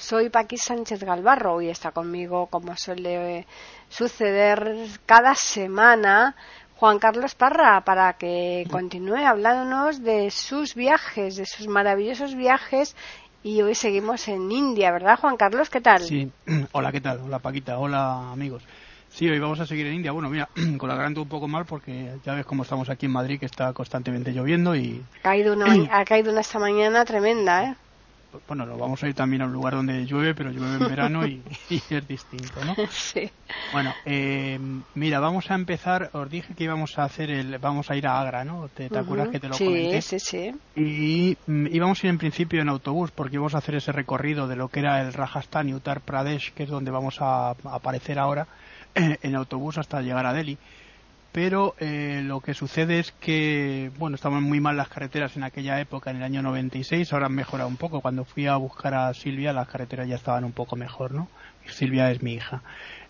Soy Paqui Sánchez Galvarro y está conmigo, como suele suceder cada semana, Juan Carlos Parra para que continúe hablándonos de sus viajes, de sus maravillosos viajes. Y hoy seguimos en India, ¿verdad, Juan Carlos? ¿Qué tal? Sí, hola, ¿qué tal? Hola, Paquita, hola, amigos. Sí, hoy vamos a seguir en India. Bueno, mira, con la garganta un poco mal porque ya ves cómo estamos aquí en Madrid, que está constantemente lloviendo y... Ha caído una, ha caído una esta mañana tremenda, ¿eh? Bueno, lo vamos a ir también a un lugar donde llueve, pero llueve en verano y, es distinto, ¿no? Sí. Bueno, eh, mira, vamos a empezar. Os dije que íbamos a hacer el, vamos a ir a Agra, ¿no? ¿Te, acuerdas que te lo sí, comenté? Sí, sí, Y mm, íbamos a ir en principio en autobús porque íbamos a hacer ese recorrido de lo que era el Rajasthan y Uttar Pradesh, que es donde vamos a, aparecer ahora en autobús hasta llegar a Delhi pero eh, lo que sucede es que, bueno, estaban muy mal las carreteras en aquella época, en el año 96, ahora han mejorado un poco. Cuando fui a buscar a Silvia, las carreteras ya estaban un poco mejor, ¿no? Silvia es mi hija.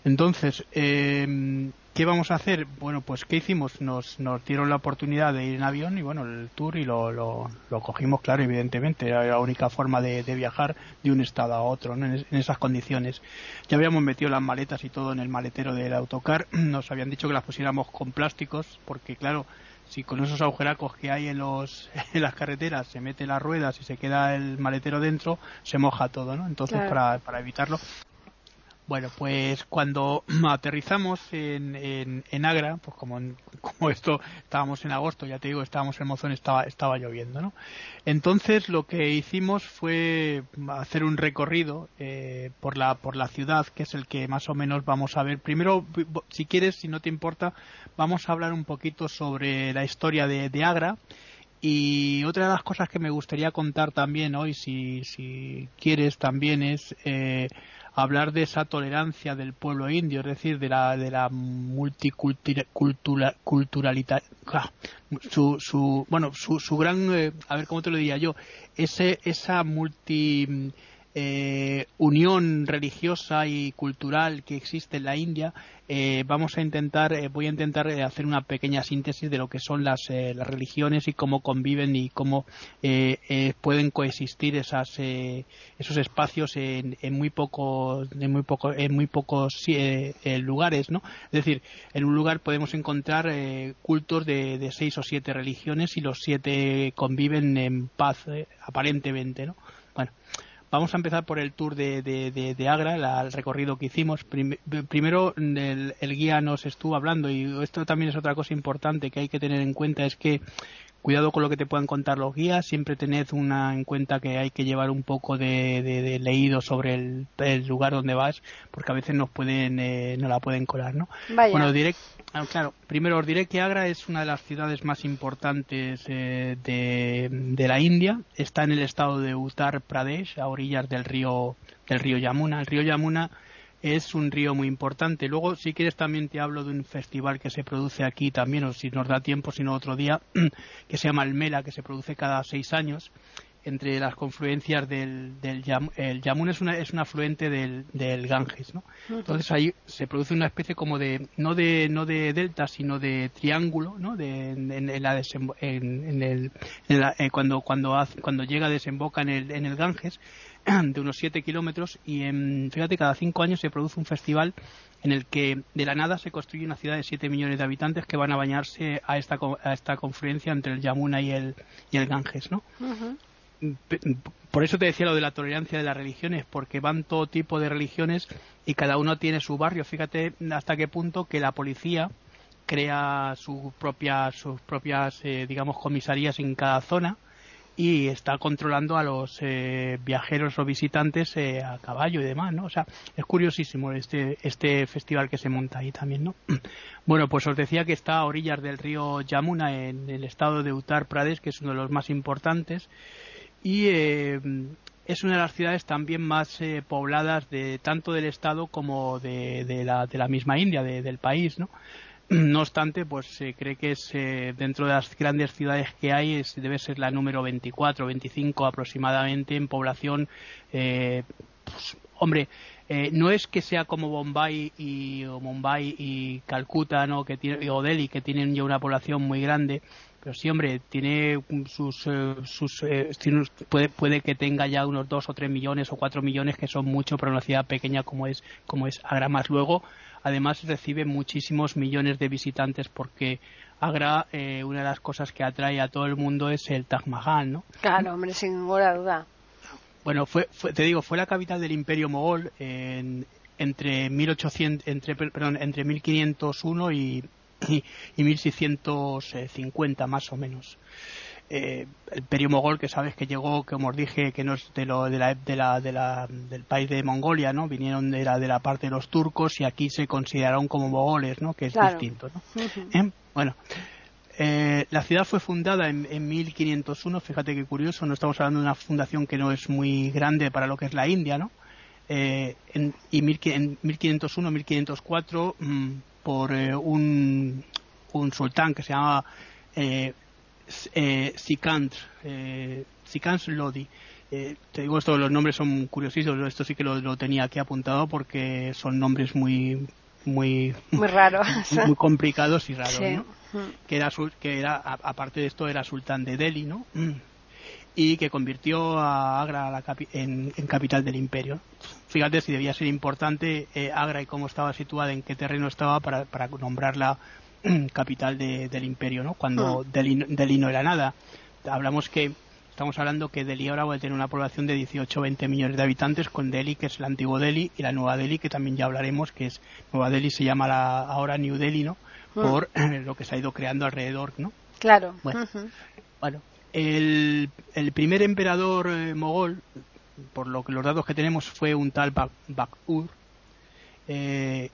Entonces, eh, ¿Qué vamos a hacer? Bueno, pues ¿qué hicimos? Nos, nos dieron la oportunidad de ir en avión y bueno, el tour y lo, lo, cogimos, claro, evidentemente. Era la única forma de, viajar de un estado a otro, en, esas condiciones. Ya habíamos metido las maletas y todo en el maletero del autocar. Nos habían dicho que las pusiéramos con plásticos porque, claro, si con esos agujeracos que hay en, los, en las carreteras se mete las ruedas y se queda el maletero dentro, se moja todo, ¿no? Entonces, para, para evitarlo, bueno, pues cuando aterrizamos en, en, Agra, pues como, como esto estábamos en agosto, ya te digo, estábamos en Mozón, estaba, estaba lloviendo, ¿no? Entonces lo que hicimos fue hacer un recorrido eh, por, la, por la ciudad, que es el que más o menos vamos a ver. Primero, si quieres, si no te importa, vamos a hablar un poquito sobre la historia de, de Agra. Y otra de las cosas que me gustaría contar también hoy, si, si quieres, también es eh, hablar de esa tolerancia del pueblo indio, es decir, de la, de la multiculturalidad, su, su, bueno, su, su gran, eh, a ver cómo te lo diría yo, ese, esa multi, eh, unión religiosa y cultural que existe en la India, eh, vamos a intentar, eh, voy a intentar hacer una pequeña síntesis de lo que son las, las religiones y cómo conviven y cómo pueden coexistir esas, esos espacios en, en, muy pocos, en muy poco, en muy pocos lugares, ¿no? Es decir, en un lugar podemos encontrar cultos de, de seis o siete religiones y los siete conviven en paz, aparentemente, ¿no? Bueno, Vamos a empezar por el tour de, de, Agra, el recorrido que hicimos. primero, el, guía nos estuvo hablando, y esto también es otra cosa importante que hay que tener en cuenta, es que cuidado con lo que te puedan contar los guías, siempre tened una en cuenta que hay que llevar un poco de, leído sobre el, lugar donde vas, porque a veces nos pueden, eh, no la pueden colar, ¿no? Bueno, direct, ah, claro, primero os diré que Agra es una de las ciudades más importantes eh, de, de, la India, está en el estado de Uttar Pradesh, a orillas del río, del río Yamuna. El río Yamuna es un río muy importante. Luego, si quieres, también te hablo de un festival que se produce aquí también, o si nos da tiempo, si no otro día, que se llama el Mela, que se produce cada seis años entre las confluencias del, del el Yamun es una es un afluente del, del Ganges, ¿no? Entonces ahí se produce una especie como de no de no de delta sino de triángulo, ¿no? De, en, la en, el eh, cuando cuando cuando llega desemboca en el en el Ganges de unos 7 kilómetros y en, fíjate, cada 5 años se produce un festival en el que de la nada se construye una ciudad de 7 millones de habitantes que van a bañarse a esta, a esta confluencia entre el Yamuna y el, y el Ganges, ¿no? Por eso te decía lo de la tolerancia de las religiones, porque van todo tipo de religiones y cada uno tiene su barrio. Fíjate hasta qué punto que la policía crea su propia, sus propias, eh, digamos, comisarías en cada zona y está controlando a los eh, viajeros o visitantes eh, a caballo y demás, ¿no? O sea, es curiosísimo este, este festival que se monta ahí también, ¿no? Bueno, pues os decía que está a orillas del río Yamuna en el estado de Uttar Pradesh, que es uno de los más importantes, y eh, es una de las ciudades también más eh, pobladas de tanto del estado como de, de, la, de la misma India, del país, ¿no? No obstante, pues se cree que es eh, dentro de las grandes ciudades que hay es, debe ser la número 24, 25 aproximadamente en población. Eh, pues, hombre, eh, no es que sea como Bombay y o Mumbai y Calcuta, ¿no? Que tiene, o Delhi, que tienen ya una población muy grande, pero sí, hombre, tiene sus, sus puede, puede que tenga ya unos dos o tres millones o cuatro millones que son mucho para una ciudad pequeña como es como es Agra más luego además recibe muchísimos millones de visitantes porque Agra, eh, una de las cosas que atrae a todo el mundo es el Taj Mahal, ¿no? Claro, hombre, sin ninguna duda. Bueno, fue, te digo, fue la capital del Imperio Mogol entre 1800, entre, perdón, entre 1501 y, y, y 1650 más o menos. Eh, el imperio mogol que sabes que llegó como os dije que no es de, lo, de, la, de, la, de la, del país de Mongolia no vinieron de la, de la parte de los turcos y aquí se consideraron como mogoles no que es distinto ¿no? ¿Eh? bueno eh, la ciudad fue fundada en, en, 1501 fíjate qué curioso no estamos hablando de una fundación que no es muy grande para lo que es la India no eh, en, y mil, en 1501 1504 mmm, por eh, un, un sultán que se llamaba eh, eh, Sikandr, eh, Lodi. Eh, te digo esto, los nombres son curiosísimos, esto sí que lo, tenía aquí apuntado porque son nombres muy muy muy raros, muy, complicados y raros, ¿no? Que era que era aparte de esto era sultán de Delhi, ¿no? Y que convirtió a Agra en, capital del imperio. Fíjate si debía ser importante eh, Agra y cómo estaba situada, en qué terreno estaba para, para nombrarla capital del imperio, ¿no? Cuando mm. Delhi, no era nada. Hablamos que estamos hablando que Delhi ahora va a tener una población de 18 20 millones de habitantes con Delhi que es el antiguo Delhi y la nueva Delhi que también ya hablaremos que es Nueva Delhi se llama la, ahora New Delhi no mm. por lo que se ha ido creando alrededor no claro bueno, bueno el, el, primer emperador eh, mogol por lo que los datos que tenemos fue un tal Bakur eh,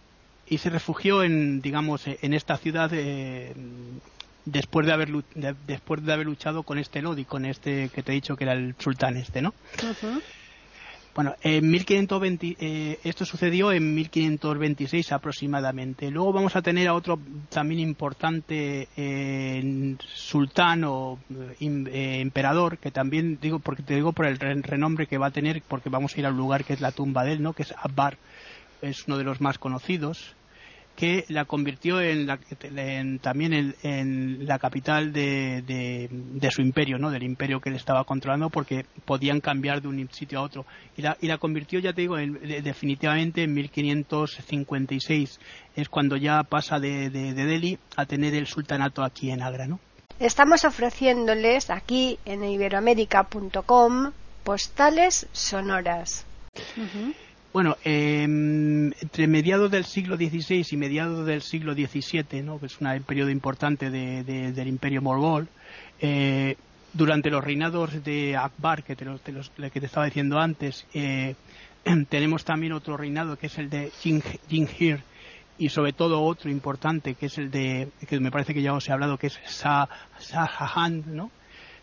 y se refugió en digamos en esta ciudad eh, después de haber después de haber luchado con este Lodi con este que te he dicho que era el sultán este no bueno en 1520 eh, esto sucedió en 1526 aproximadamente. Luego vamos a tener a otro también importante eh, sultán o emperador que también digo porque te digo por el renombre que va a tener porque vamos a ir al lugar que es la tumba de él no que es Abbar es uno de los más conocidos que la convirtió en, la, también en, la capital de, su imperio, ¿no? del imperio que él estaba controlando, porque podían cambiar de un sitio a otro. Y la, y la convirtió, ya te digo, definitivamente en 1556. Es cuando ya pasa de, Delhi a tener el sultanato aquí en Agra. ¿no? Estamos ofreciéndoles aquí en iberoamérica.com postales sonoras. Bueno, em, entre mediados del siglo XVI y mediados del siglo XVII, ¿no? que es un periodo importante del imperio mogol, eh, durante los reinados de Akbar, que te, que te estaba diciendo antes, eh, tenemos también otro reinado que es el de Jinghir y sobre todo otro importante que es el de, que me parece que ya os he hablado, que es Shah, Jahan, ¿no?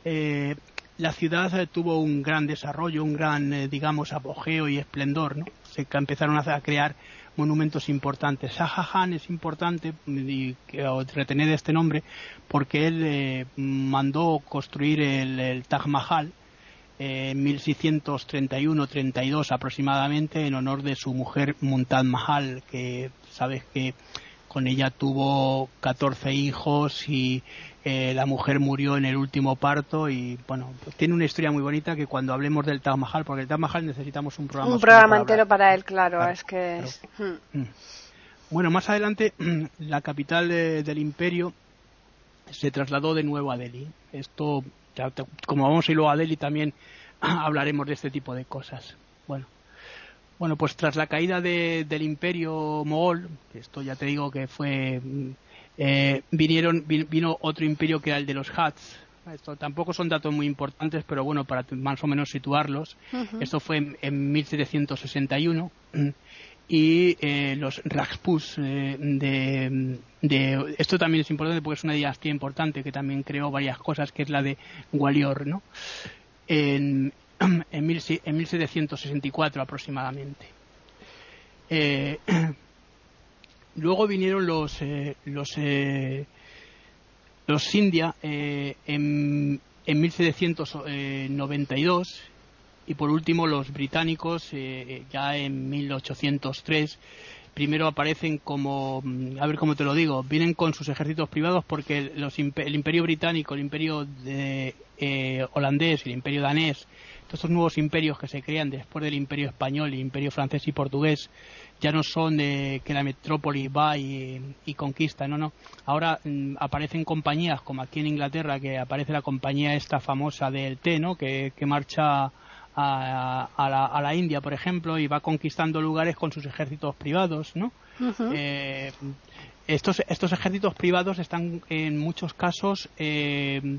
Eh, la ciudad tuvo un gran desarrollo, un gran, digamos, apogeo y esplendor, ¿no? se empezaron a crear monumentos importantes. Shah Jahan es importante y retener este nombre porque él eh, mandó construir el, Taj Mahal en 1631-32 aproximadamente en honor de su mujer Muntad Mahal, que sabes que con ella tuvo 14 hijos y eh, la mujer murió en el último parto y bueno, pues tiene una historia muy bonita que cuando hablemos del Taj Mahal, porque el Taj Mahal necesitamos un programa. Un programa entero para él, claro, es que es... Hmm. Mm. Bueno, más adelante la capital del imperio se trasladó de nuevo a Delhi. Esto, como vamos a ir luego a Delhi también hablaremos de este tipo de cosas. Bueno, bueno, pues tras la caída del imperio mogol, esto ya te digo que fue mm, eh, vinieron, vino otro imperio que era el de los Hats. Esto tampoco son datos muy importantes, pero bueno, para más o menos situarlos. Esto fue en, 1761 y eh, los Rajputs eh, de, esto también es importante porque es una dinastía importante que también creó varias cosas que es la de Gwalior no en, en, 1764 aproximadamente. luego vinieron los los los India en, en 1792 y por último los británicos ya en 1803 primero aparecen como, mm, a ver cómo te lo digo, vienen con sus ejércitos privados porque el imperio británico, el imperio eh, holandés y el imperio danés, todos estos nuevos imperios que se crean después del imperio español, el imperio francés y portugués, ya no son de que la metrópoli va y, conquista, no, no. Ahora mm, aparecen compañías como aquí en Inglaterra, que aparece la compañía esta famosa del té, ¿no? que marcha a, la, India, por ejemplo, y va conquistando lugares con sus ejércitos privados, ¿no? Eh, estos, estos ejércitos privados están en muchos casos eh,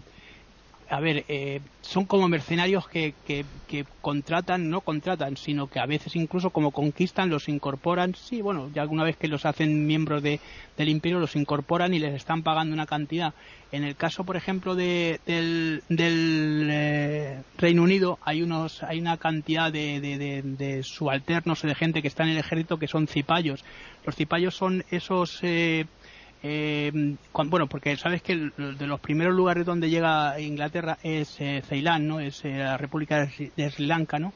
a ver, eh, son como mercenarios que, que, contratan, no contratan, sino que a veces incluso como conquistan, los incorporan, sí, bueno, ya alguna vez que los hacen miembros de, del imperio, los incorporan y les están pagando una cantidad. En el caso, por ejemplo, de, del, eh, Reino Unido, hay, unos, hay una cantidad de, de, de, subalternos o de gente que está en el ejército que son cipayos. Los cipayos son esos... Eh, eh, bueno, porque sabes que de los primeros lugares donde llega Inglaterra es eh, Ceilán, ¿no? Es eh, la República de Sri Lanka, ¿no?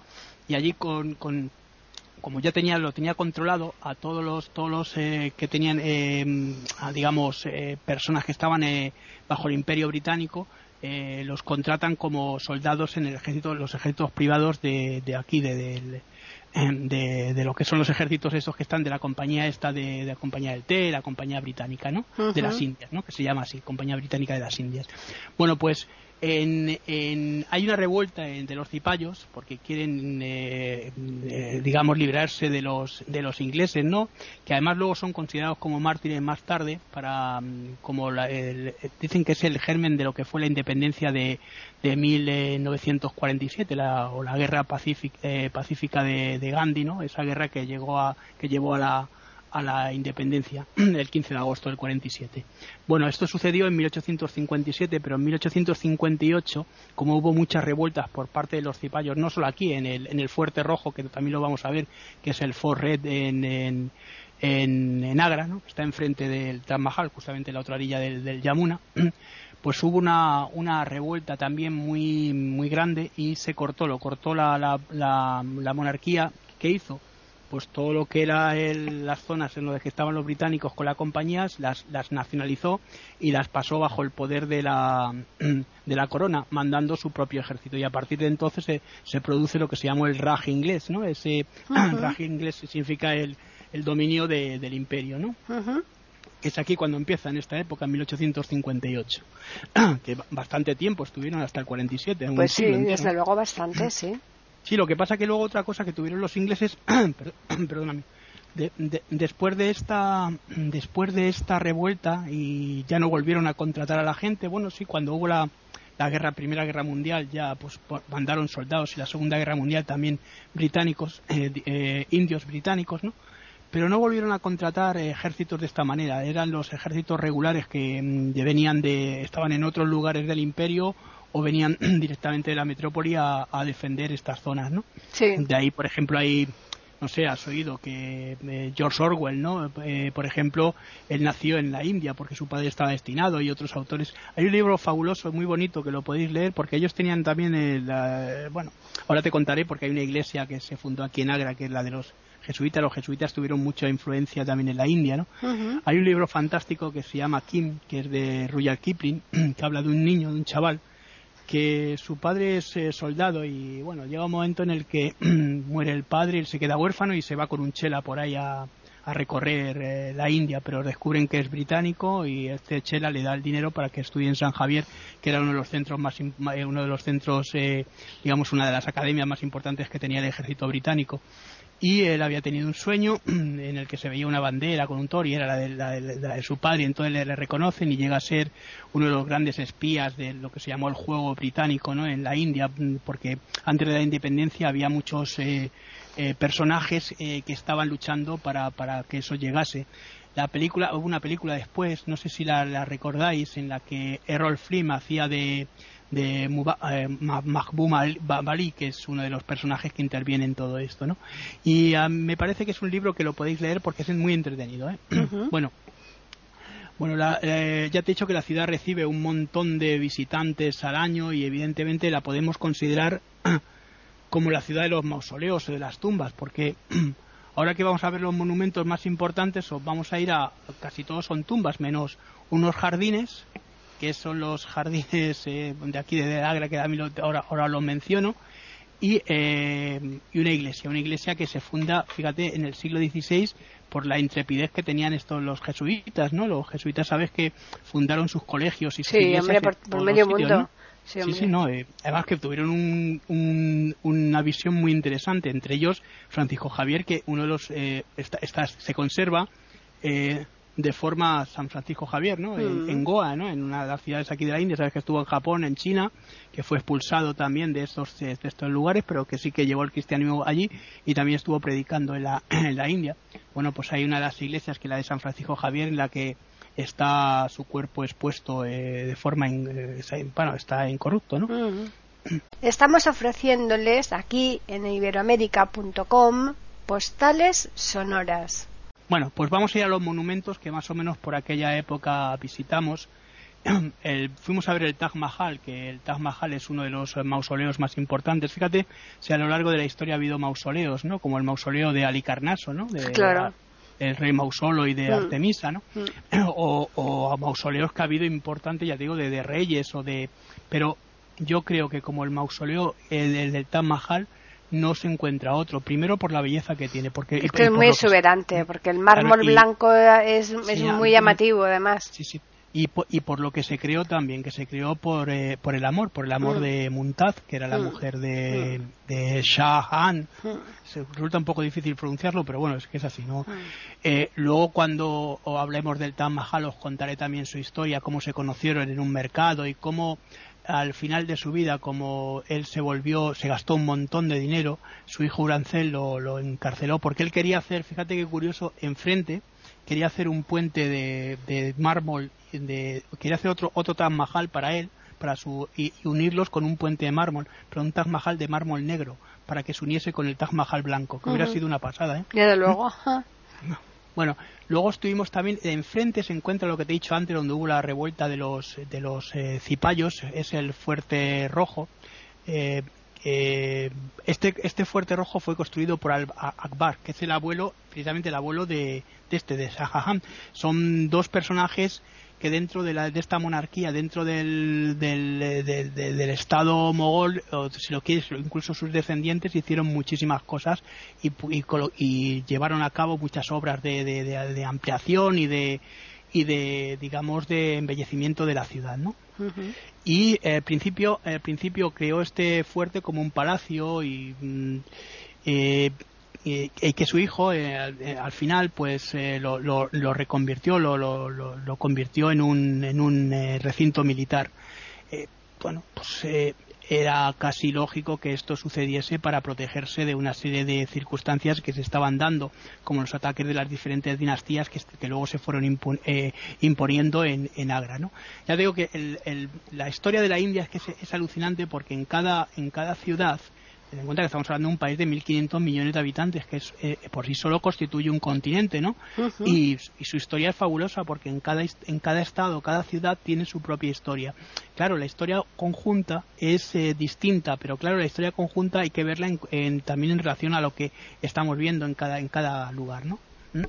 Y allí con, con como ya tenía lo tenía controlado a todos los todos los eh, que tenían digamos personas que estaban bajo el Imperio británico los contratan como soldados en el ejército los ejércitos privados de, de aquí de, de, de, de, lo que son los ejércitos esos que están de la compañía esta de, la compañía del té, la compañía británica, ¿no? De las Indias, ¿no? Que se llama así, compañía británica de las Indias. Bueno, pues en, hay una revuelta entre los cipayos porque quieren, eh, eh, digamos, librarse de los, de los ingleses, ¿no? Que además luego son considerados como mártires más tarde, para, mm, como dicen que es el germen de lo que fue la independencia de, de 1947, la, o la guerra pacífica, eh, pacífica de, de Gandhi, ¿no? Esa guerra que llegó a, que llevó a la, a la independencia el 15 de agosto del 47. Bueno, esto sucedió en 1857, pero en 1858, como hubo muchas revueltas por parte de los cipayos, no solo aquí, en el, en el Fuerte Rojo, que también lo vamos a ver, que es el Fort Red en, en, en, Agra, ¿no? está enfrente del Taj justamente en la otra orilla del, Yamuna, pues hubo una, una revuelta también muy, muy grande y se cortó, lo cortó la, la, la monarquía que hizo pues todo lo que era las zonas en las que estaban los británicos con las compañías las, las nacionalizó y las pasó bajo el poder de la, de la corona, mandando su propio ejército. Y a partir de entonces se, se produce lo que se llamó el Raj inglés, ¿no? Ese Raj inglés significa el, el dominio del imperio, ¿no? es aquí cuando empieza en esta época, en 1858, que bastante tiempo estuvieron hasta el 47. Pues sí, desde luego bastante, sí. Sí, lo que pasa que luego otra cosa que tuvieron los ingleses, perdóname, después de esta después de esta revuelta y ya no volvieron a contratar a la gente, bueno, sí, cuando hubo la, la guerra primera guerra mundial ya pues mandaron soldados y la segunda guerra mundial también británicos eh, eh, indios británicos no pero no volvieron a contratar ejércitos de esta manera eran los ejércitos regulares que mm, venían de estaban en otros lugares del imperio o venían directamente de la metrópoli a, defender estas zonas, ¿no? Sí. De ahí, por ejemplo, hay, no sé, has oído que eh, George Orwell, ¿no? Eh, por ejemplo, él nació en la India porque su padre estaba destinado y otros autores. Hay un libro fabuloso, muy bonito, que lo podéis leer porque ellos tenían también, el, bueno, ahora te contaré porque hay una iglesia que se fundó aquí en Agra, que es la de los jesuitas, los jesuitas tuvieron mucha influencia también en la India, ¿no? Hay un libro fantástico que se llama Kim, que es de Rudyard Kipling, que habla de un niño, de un chaval, que su padre es eh, soldado y bueno, llega un momento en el que muere el padre, él se queda huérfano y se va con un chela por ahí a, recorrer eh, la India, pero descubren que es británico y este chela le da el dinero para que estudie en San Javier, que era uno de los centros más eh, uno de los centros digamos una de las academias más importantes que tenía el ejército británico y él había tenido un sueño en el que se veía una bandera con un toro y era la de, su padre, entonces le, reconocen y llega a ser uno de los grandes espías de lo que se llamó el juego británico ¿no? en la India, porque antes de la independencia había muchos eh, eh, personajes eh, que estaban luchando para, para que eso llegase. La película, hubo una película después, no sé si la, recordáis, en la que Errol Flynn hacía de, de eh, Mahbub Bali, que es uno de los personajes que interviene en todo esto, ¿no? Y ah, me parece que es un libro que lo podéis leer porque es muy entretenido, ¿eh? Bueno, bueno, eh, ya te he dicho que la ciudad recibe un montón de visitantes al año y evidentemente la podemos considerar como la ciudad de los mausoleos o de las tumbas, porque ahora que vamos a ver los monumentos más importantes, vamos a ir a casi todos son tumbas, menos unos jardines que son los jardines eh, de aquí de Agra, que ahora, ahora lo menciono, y, eh, y, una iglesia, una iglesia que se funda, fíjate, en el siglo XVI por la intrepidez que tenían estos los jesuitas, ¿no? Los jesuitas, sabes que fundaron sus colegios y sus sí, hombre, por, medio mundo. Sí, sí, no. Eh, además que tuvieron un, una visión muy interesante. Entre ellos, Francisco Javier, que uno de los eh, se conserva eh, de forma San Francisco Javier, ¿no? Mm. En, Goa, ¿no? En una de las ciudades aquí de la India, sabes que estuvo en Japón, en China, que fue expulsado también de estos, de estos lugares, pero que sí que llevó el cristianismo allí y también estuvo predicando en la, en la India. Bueno, pues hay una de las iglesias, que es la de San Francisco Javier, en la que está su cuerpo expuesto eh, de forma, eh, bueno, está incorrupto, ¿no? Mm. Estamos ofreciéndoles aquí en iberoamérica.com postales sonoras. Bueno, pues vamos a ir a los monumentos que más o menos por aquella época visitamos. fuimos a ver el Taj Mahal, que el Taj Mahal es uno de los mausoleos más importantes. Fíjate, si a lo largo de la historia ha habido mausoleos, ¿no? Como el mausoleo de Alicarnaso, ¿no? De, claro. el rey Mausolo y de mm. Artemisa, ¿no? Mm. O, o, mausoleos que ha habido importantes, ya digo, de, de, reyes o de... Pero yo creo que como el mausoleo el del Taj Mahal no se encuentra otro. Primero por la belleza que tiene. Porque, es muy exuberante, porque el mármol blanco es, es muy llamativo además. Sí, sí. Y por, y por lo que se creó también, que se creó por, eh, por el amor, por el amor mm. de Muntaz, que era la mm. mujer de, mm. de Shah Han. Se, resulta un poco difícil pronunciarlo, pero bueno, es que es así, ¿no? Eh, luego cuando hablemos del Taj Mahal os contaré también su historia, cómo se conocieron en un mercado y cómo al final de su vida, como él se volvió, se gastó un montón de dinero, su hijo Urancel lo, encarceló porque él quería hacer, fíjate qué curioso, enfrente, quería hacer un puente de, mármol, de, quería hacer otro, otro Taj Mahal para él, para su, y, unirlos con un puente de mármol, pero un Taj Mahal de mármol negro, para que se uniese con el Taj Mahal blanco, que hubiera sido una pasada, ¿eh? de luego. Bueno, luego estuvimos también, enfrente se encuentra lo que te he dicho antes, donde hubo la revuelta de los, de los eh, cipayos, es el Fuerte Rojo. Eh, eh, este, este fuerte rojo fue construido por Al Akbar, que es el abuelo, precisamente el abuelo de, de este, de Shah Son dos personajes que dentro de, la, de esta monarquía, dentro del, del, del, Estado mogol, o si lo quieres, incluso sus descendientes hicieron muchísimas cosas y, y, llevaron a cabo muchas obras de, de, ampliación y de, y de, digamos, de embellecimiento de la ciudad, ¿no? Y al principio, al principio creó este fuerte como un palacio y mm, eh, y, que su hijo eh, eh, al final pues eh, lo, lo, reconvirtió, lo, lo, lo, convirtió en un, en un recinto militar. bueno, pues era casi lógico que esto sucediese para protegerse de una serie de circunstancias que se estaban dando, como los ataques de las diferentes dinastías que, luego se fueron imponiendo en, en, Agra. ¿no? Ya digo que el, el, la historia de la India es que es, es alucinante porque en cada, en cada ciudad ten en cuenta que estamos hablando de un país de 1.500 millones de habitantes, que es, eh, por sí solo constituye un continente, ¿no? y, su historia es fabulosa porque en cada, en cada estado, cada ciudad tiene su propia historia. Claro, la historia conjunta es eh, distinta, pero claro, la historia conjunta hay que verla en, también en relación a lo que estamos viendo en cada, en cada lugar, ¿no? ¿Mm?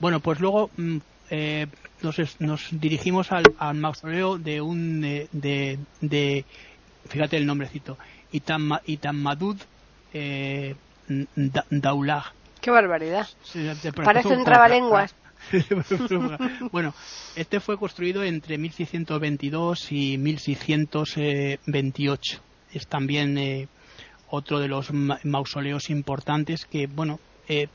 Bueno, pues luego mm, eh, nos, nos, dirigimos al, mausoleo de un de, de fíjate el nombrecito Itamadud eh, Daulah. Qué barbaridad. Parece un trabalenguas. bueno, este fue construido entre 1622 y 1628. Es también eh, otro de los mausoleos importantes que, bueno, eh,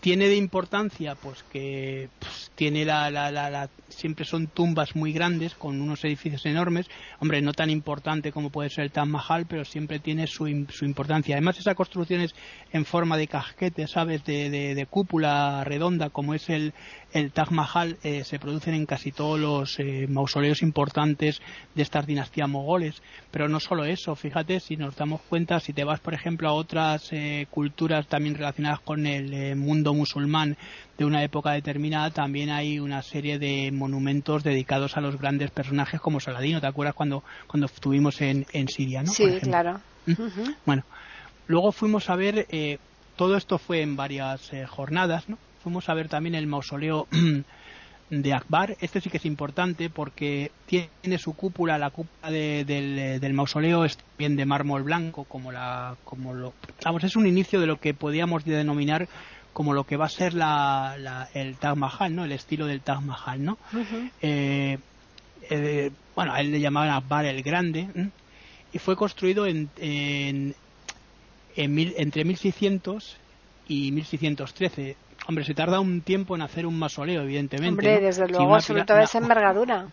tiene de importancia pues que pues, tiene la, la, la, siempre son tumbas muy grandes con unos edificios enormes. Hombre, no tan importante como puede ser el Taj Mahal, pero siempre tiene su, su importancia. Además, esa construcción es en forma de casquete, ¿sabes? De, de, cúpula redonda, como es el, el Taj Mahal, eh, se producen en casi todos los eh, mausoleos importantes de estas dinastías mogoles. Pero no solo eso, fíjate, si nos damos cuenta, si te vas, por ejemplo, a otras eh, culturas también relacionadas con el mundo musulmán de una época determinada, también hay una serie de monumentos dedicados a los grandes personajes como Saladino. ¿Te acuerdas cuando, cuando estuvimos en, en Siria? ¿no? Sí, claro. Bueno, luego fuimos a ver, eh, todo esto fue en varias eh, jornadas, ¿no? Fuimos a ver también el mausoleo de Akbar. Este sí que es importante porque tiene su cúpula, la cúpula del, mausoleo es bien de mármol blanco, como la, como lo, vamos, es un inicio de lo que podíamos denominar como lo que va a ser la, el Taj Mahal, ¿no? El estilo del Taj Mahal, ¿no? Eh, eh, bueno, a él le llamaban Akbar el Grande y fue construido en, en, entre 1600 y 1613. Hombre, se tarda un tiempo en hacer un mausoleo, evidentemente. Hombre, desde luego, sobre todo esa envergadura.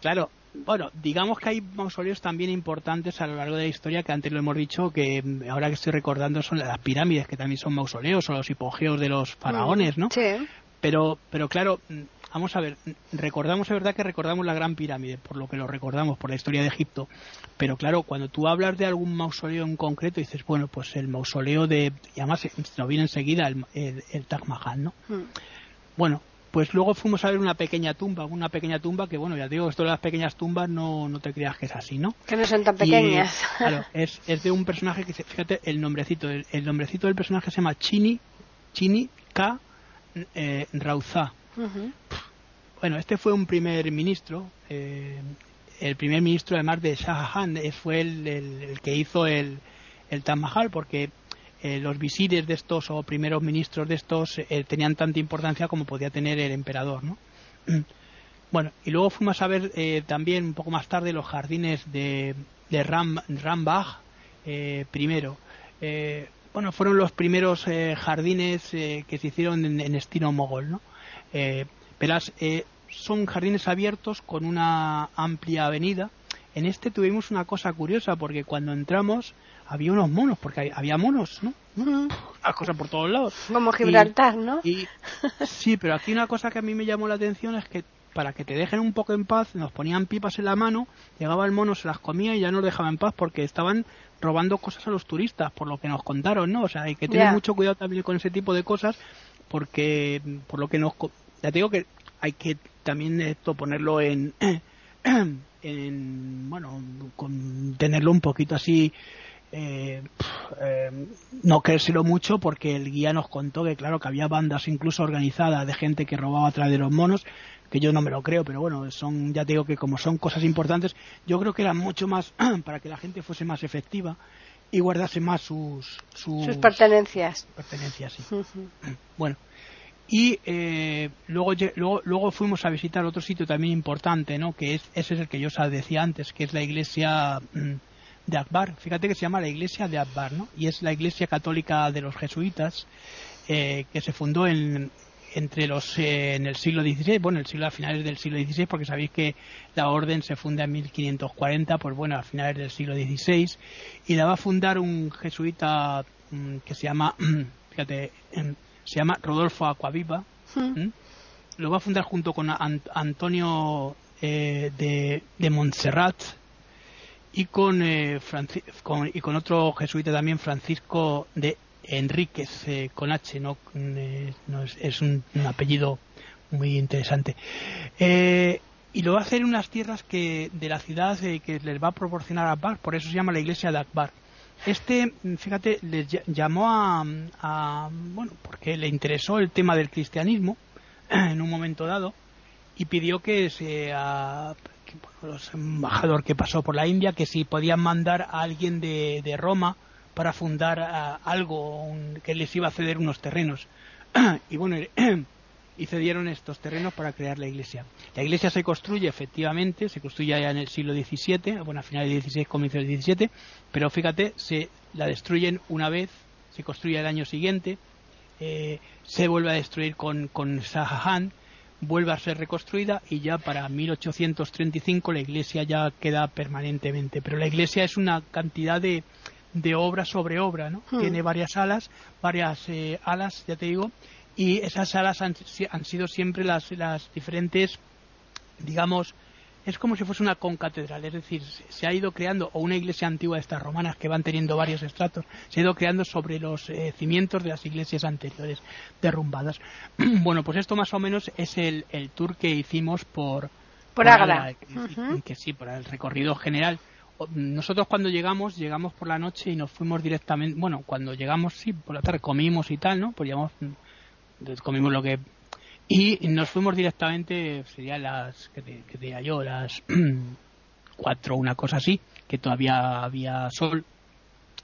Claro, bueno, digamos que hay mausoleos también importantes a lo largo de la historia que antes lo hemos dicho que mm, ahora que estoy recordando son las pirámides que también son mausoleos o los hipogeos de los faraones, ¿no? Sí. Pero, pero claro, mm, vamos a ver, mm, recordamos, es verdad que recordamos la gran pirámide, por lo que lo recordamos, por la historia de Egipto, pero claro, cuando tú hablas de algún mausoleo en concreto, dices, bueno, pues el mausoleo de, y además se nos viene enseguida el, el, Taj Mahal, ¿no? Bueno, pues luego fuimos a ver una pequeña tumba, una pequeña tumba que, bueno, ya digo, esto de las pequeñas tumbas no, no te creas que es así, ¿no? Que no son tan pequeñas. claro, es, es, de un personaje que, fíjate, el nombrecito, el, nombrecito del personaje se llama Chini, Chini K. Eh, Rauzá. Bueno, este fue un primer ministro, eh, el primer ministro además de Shah Jahan, eh, fue el, el, que hizo el, el Taj Mahal, porque eh, los visires de estos o primeros ministros de estos eh, tenían tanta importancia como podía tener el emperador, ¿no? Bueno, y luego fuimos a ver eh, también un poco más tarde los jardines de, de Ram, Rambach primero. bueno, fueron los primeros jardines que se hicieron en, estilo mogol, ¿no? verás, son jardines abiertos con una amplia avenida. En este tuvimos una cosa curiosa porque cuando entramos había unos monos, porque había monos, ¿no? Las cosas por todos lados. Como Gibraltar, ¿no? Y, sí, pero aquí una cosa que a mí me llamó la atención es que para que te dejen un poco en paz, nos ponían pipas en la mano, llegaba el mono, se las comía y ya nos dejaba en paz porque estaban robando cosas a los turistas, por lo que nos contaron, ¿no? O sea, hay que tener mucho cuidado también con ese tipo de cosas porque, por lo que nos... Ya te digo que hay que también esto ponerlo en... en bueno, con tenerlo un poquito así eh, eh, no creérselo mucho porque el guía nos contó que claro que había bandas incluso organizadas de gente que robaba a través de los monos que yo no me lo creo pero bueno son ya te digo que como son cosas importantes yo creo que eran mucho más para que la gente fuese más efectiva y guardase más sus sus, pertenencias pertenencias sí. bueno y eh, luego, luego, luego fuimos a visitar otro sitio también importante, ¿no? Que es, ese es el que yo os decía antes, que es la iglesia mm, de Akbar. Fíjate que se llama la iglesia de Akbar, ¿no? Y es la iglesia católica de los jesuitas eh, que se fundó en, entre los eh, en el siglo XVI, bueno, el siglo a finales del siglo XVI, porque sabéis que la orden se funda en 1540, pues bueno, a finales del siglo XVI, y la va a fundar un jesuita mm, que se llama, fíjate, se llama Rodolfo Aquaviva, hmm. lo va a fundar junto con Antonio eh, de, de Montserrat, y con, eh, y con otro jesuita también, Francisco de Enríquez, eh, con H, no, eh, es, un, apellido muy interesante. y lo va a hacer en unas tierras que de la ciudad que les va a proporcionar Akbar, por eso se llama la iglesia de Akbar. Este, fíjate, les llamó a, a, bueno, porque le interesó el tema del cristianismo en un momento dado y pidió que se, los embajador que pasó por la India, que si podían mandar a alguien de, de Roma para fundar algo, que les iba a ceder unos terrenos. y bueno, y cedieron estos terrenos para crear la iglesia. La iglesia se construye efectivamente, se construye ya en el siglo XVII, bueno, a finales del XVI, comienzo del XVII, pero fíjate, se la destruyen una vez, se construye el año siguiente, eh, se vuelve a destruir con, con Shah vuelve a ser reconstruida y ya para 1835 la iglesia ya queda permanentemente. Pero la iglesia es una cantidad de, de obra sobre obra, ¿no? Hmm. Tiene varias alas, varias eh, alas, ya te digo, y esas alas han, han sido siempre las, las diferentes, digamos, es como si fuese una concatedral, es decir, se ha ido creando, o una iglesia antigua de estas romanas que van teniendo varios estratos, se ha ido creando sobre los eh, cimientos de las iglesias anteriores derrumbadas. bueno, pues esto más o menos es el, tour que hicimos por, por, Agra. que, sí, por el recorrido general. Nosotros cuando llegamos, llegamos por la noche y nos fuimos directamente, bueno, cuando llegamos, sí, por la tarde comimos y tal, ¿no? Pues llegamos, mm, comimos lo que y nos fuimos directamente, sería las, que, diría yo, las cuatro, una cosa así, que todavía había sol.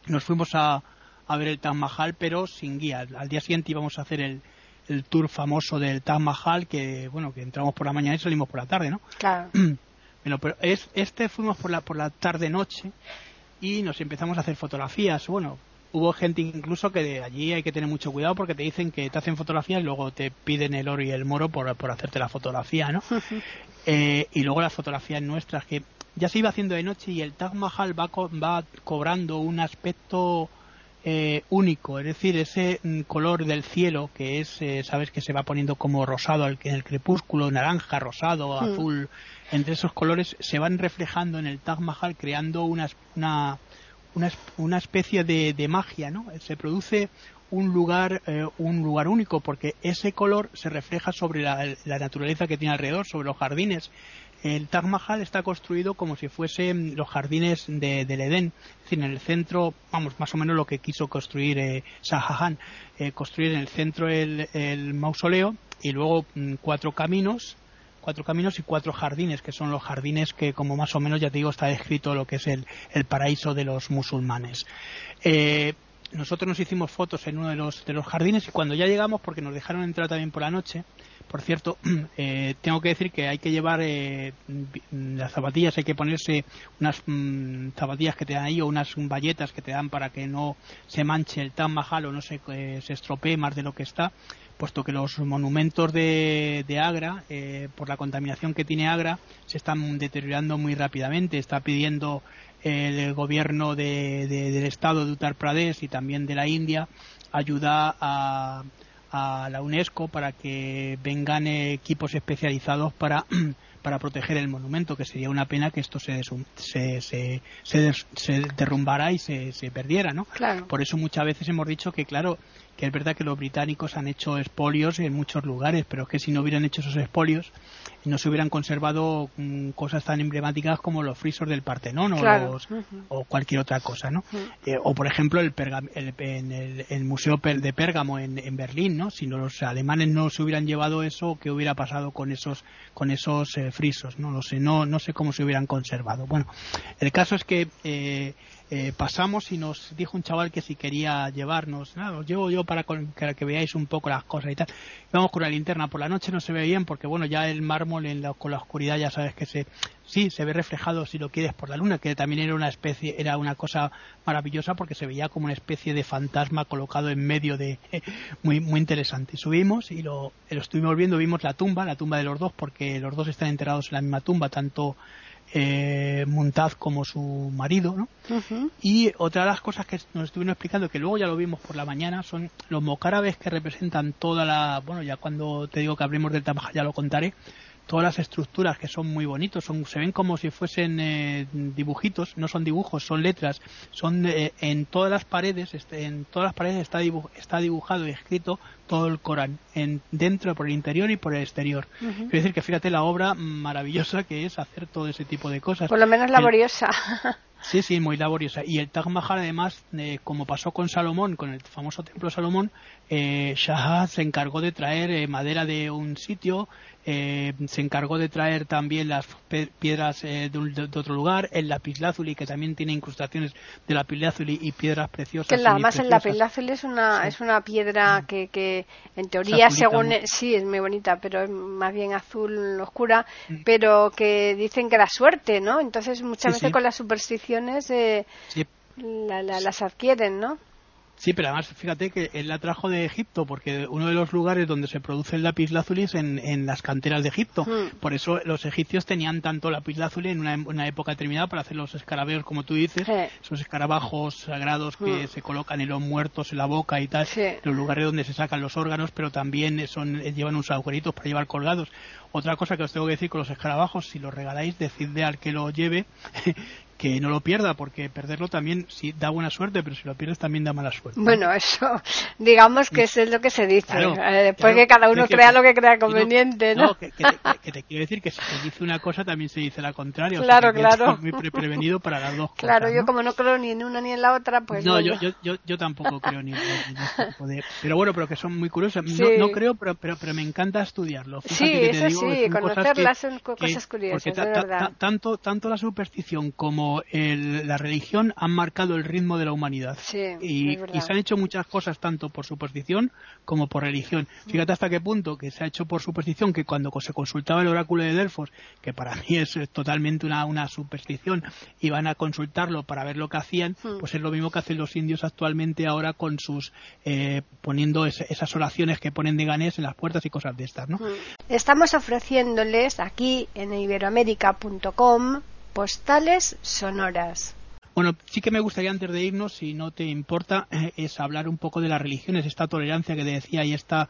Nos fuimos a, a ver el Taj Mahal, pero sin guía. Al día siguiente íbamos a hacer el, el tour famoso del Taj Mahal, que bueno, que entramos por la mañana y salimos por la tarde, ¿no? Claro. Bueno, pero es, este fuimos por la, por la tarde-noche y nos empezamos a hacer fotografías. Bueno, hubo gente incluso que de allí hay que tener mucho cuidado porque te dicen que te hacen fotografías y luego te piden el oro y el moro por, por hacerte la fotografía, ¿no? Eh, y luego las fotografías nuestras que ya se iba haciendo de noche y el Taj Mahal va, va cobrando un aspecto eh, único, es decir, ese mm, color del cielo que es, eh, sabes, que se va poniendo como rosado en el crepúsculo, naranja, rosado, azul, entre esos colores se van reflejando en el Taj Mahal creando una, una una, una especie de, de, magia, ¿no? Se produce un lugar, eh, un lugar único porque ese color se refleja sobre la, naturaleza que tiene alrededor, sobre los jardines. El Taj Mahal está construido como si fuesen los jardines de, del Edén, es decir, en el centro, vamos, más o menos lo que quiso construir eh, Shah Jahan, eh, construir en el centro el, el mausoleo y luego mm, cuatro caminos cuatro caminos y cuatro jardines, que son los jardines que, como más o menos ya te digo, está descrito lo que es el, el paraíso de los musulmanes. Eh, nosotros nos hicimos fotos en uno de los, de los jardines y cuando ya llegamos, porque nos dejaron entrar también por la noche, por cierto, eh, tengo que decir que hay que llevar eh, las zapatillas, hay que ponerse unas mm, zapatillas que te dan ahí o unas bayetas que te dan para que no se manche el tan Mahal o no se, se estropee más de lo que está puesto que los monumentos de, Agra, eh, por la contaminación que tiene Agra, se están deteriorando muy rápidamente. Está pidiendo el gobierno del estado de Uttar Pradesh y también de la India ayuda a, la UNESCO para que vengan equipos especializados para para proteger el monumento, que sería una pena que esto se, se, se, se, derrumbara y se, se perdiera, ¿no? Por eso muchas veces hemos dicho que, claro, que es verdad que los británicos han hecho espolios en muchos lugares, pero es que si no hubieran hecho esos espolios, no se hubieran conservado mm, cosas tan emblemáticas como los frisos del Partenón o, cualquier otra cosa, ¿no? Eh, o por ejemplo el, en el, Museo de Pérgamo en, Berlín, ¿no? Si los alemanes no se hubieran llevado eso, ¿qué hubiera pasado con esos con esos eh, frisos? No lo sé, no no sé cómo se hubieran conservado. Bueno, el caso es que eh, eh, pasamos y nos dijo un chaval que si quería llevarnos, nada, os llevo yo para, que veáis un poco las cosas y tal. Vamos con la linterna, por la noche no se ve bien porque bueno, ya el mármol en con la oscuridad ya sabes que se, sí, se ve reflejado si lo quieres por la luna, que también era una especie, era una cosa maravillosa porque se veía como una especie de fantasma colocado en medio de, muy, muy interesante. Subimos y lo, lo estuvimos viendo, vimos la tumba, la tumba de los dos porque los dos están enterrados en la misma tumba, tanto eh, Muntaz como su marido, ¿no? Y otra de las cosas que nos estuvieron explicando, que luego ya lo vimos por la mañana, son los mocárabes que representan toda la, bueno, ya cuando te digo que abrimos del Tamaja ya lo contaré, todas las estructuras que son muy bonitos, son, se ven como si fuesen eh, dibujitos, no son dibujos, son letras, son eh, en todas las paredes, este, en todas las paredes está, está dibujado y escrito todo el Corán, en, dentro, por el interior y por el exterior. Quiero decir que fíjate la obra maravillosa que es hacer todo ese tipo de cosas. Por lo menos laboriosa. Sí, sí, muy laboriosa. Y el Taj Mahal, además, eh, como pasó con Salomón, con el famoso templo de Salomón, eh, Shah se encargó de traer eh, madera de un sitio, eh, se encargó de traer también las piedras eh, de, otro lugar, el lapislázuli, que también tiene incrustaciones de lapislázuli y piedras preciosas. Que además el lapislázuli es una, es una piedra mm. que, que en teoría, según. Sí, es muy bonita, pero es más bien azul oscura, mm. pero que dicen que da suerte, ¿no? Entonces, muchas veces con las supersticiones eh, la, las adquieren, ¿no? Sí, pero además fíjate que él la trajo de Egipto, porque uno de los lugares donde se produce el lápiz lazuli es en, las canteras de Egipto. Hmm. Por eso los egipcios tenían tanto lápiz lazuli en una, época determinada para hacer los escarabeos, como tú dices, esos escarabajos sagrados que hmm. se colocan en los muertos, en la boca y tal, los lugares donde se sacan los órganos, pero también son llevan unos agujeritos para llevar colgados. Otra cosa que os tengo que decir con los escarabajos, si los regaláis, decidle al que lo lleve que no lo pierda, porque perderlo también sí da buena suerte, pero si lo pierdes también da mala suerte. Bueno, eso, digamos que eso es lo que se dice. Eh, después que cada uno crea lo que crea conveniente, ¿no? que, te, quiero decir que si se dice una cosa también se dice la contraria. Claro, claro. muy prevenido para las dos cosas. Claro, yo como no creo ni en una ni en la otra, pues. No, yo, yo, yo, tampoco creo ni en, en Pero bueno, pero que son muy curiosas. No, creo, pero, pero, pero me encanta estudiarlo. sí, eso sí, conocerlas son cosas curiosas. Porque tanto, tanto la superstición como la religión han marcado el ritmo de la humanidad. y, se han hecho muchas cosas tanto por superstición como por religión. Fíjate hasta qué punto que se ha hecho por superstición que cuando se consultaba el oráculo de Delfos, que para mí es totalmente una, una superstición, iban a consultarlo para ver lo que hacían, pues es lo mismo que hacen los indios actualmente ahora con sus eh, poniendo esas oraciones que ponen de ganés en las puertas y cosas de estas, ¿no? Estamos ofreciéndoles aquí en iberoamérica.com postales sonoras. Bueno, sí que me gustaría antes de irnos, si no te importa, eh, es hablar un poco de las religiones, esta tolerancia que decía y esta